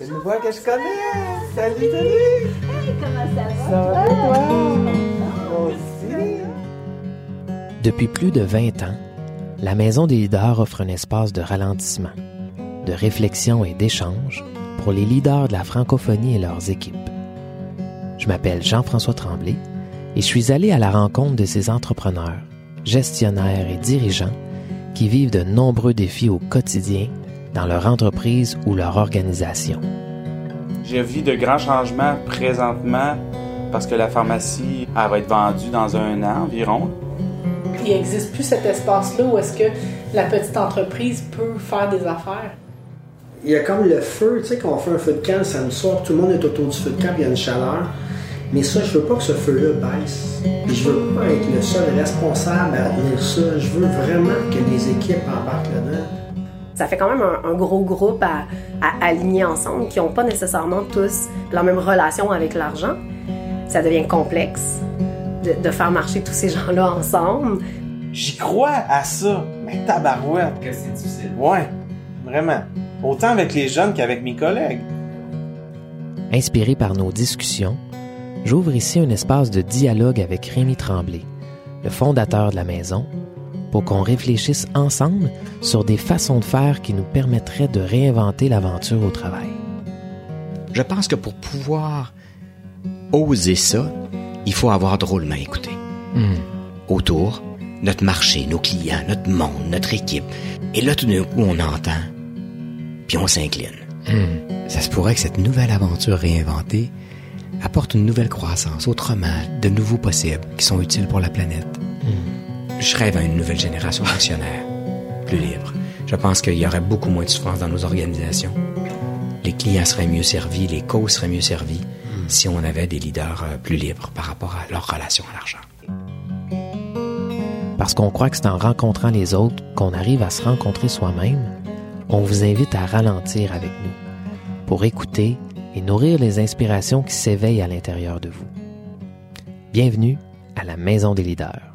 Une voix que je connais! Salut, salut! Hey, comment ça va? Ça va toi? Moi aussi! Depuis plus de 20 ans, la Maison des leaders offre un espace de ralentissement, de réflexion et d'échange pour les leaders de la francophonie et leurs équipes. Je m'appelle Jean-François Tremblay et je suis allé à la rencontre de ces entrepreneurs, gestionnaires et dirigeants qui vivent de nombreux défis au quotidien dans leur entreprise ou leur organisation. Je vis de grands changements présentement parce que la pharmacie elle va être vendue dans un an environ. Il n'existe plus cet espace-là où est-ce que la petite entreprise peut faire des affaires? Il y a comme le feu, tu sais, quand on fait un feu de camp le samedi soir, tout le monde est autour du feu de camp, puis il y a une chaleur. Mais ça, je veux pas que ce feu-là baisse. Puis je veux pas être le seul responsable à tenir ça. Je veux vraiment que les équipes embarquent là-dedans. Ça fait quand même un, un gros groupe à, à aligner ensemble qui n'ont pas nécessairement tous la même relation avec l'argent. Ça devient complexe de, de faire marcher tous ces gens-là ensemble. J'y crois à ça, mais tabarouette! Que c'est difficile. Ouais, vraiment. Autant avec les jeunes qu'avec mes collègues. Inspiré par nos discussions, j'ouvre ici un espace de dialogue avec Rémi Tremblay, le fondateur de la maison, pour qu'on réfléchisse ensemble sur des façons de faire qui nous permettraient de réinventer l'aventure au travail. Je pense que pour pouvoir oser ça, il faut avoir drôlement écouté. Hmm. Autour, notre marché, nos clients, notre monde, notre équipe. Et là, tout d'un coup, on entend, puis on s'incline. Hmm. Ça se pourrait que cette nouvelle aventure réinventée apporte une nouvelle croissance, autrement, de nouveaux possibles qui sont utiles pour la planète. Je rêve à une nouvelle génération d'actionnaires, plus libre. Je pense qu'il y aurait beaucoup moins de souffrance dans nos organisations. Les clients seraient mieux servis, les causes seraient mieux servies si on avait des leaders euh, plus libres par rapport à leur relation à l'argent. Parce qu'on croit que c'est en rencontrant les autres qu'on arrive à se rencontrer soi-même, on vous invite à ralentir avec nous pour écouter et nourrir les inspirations qui s'éveillent à l'intérieur de vous. Bienvenue à la Maison des leaders.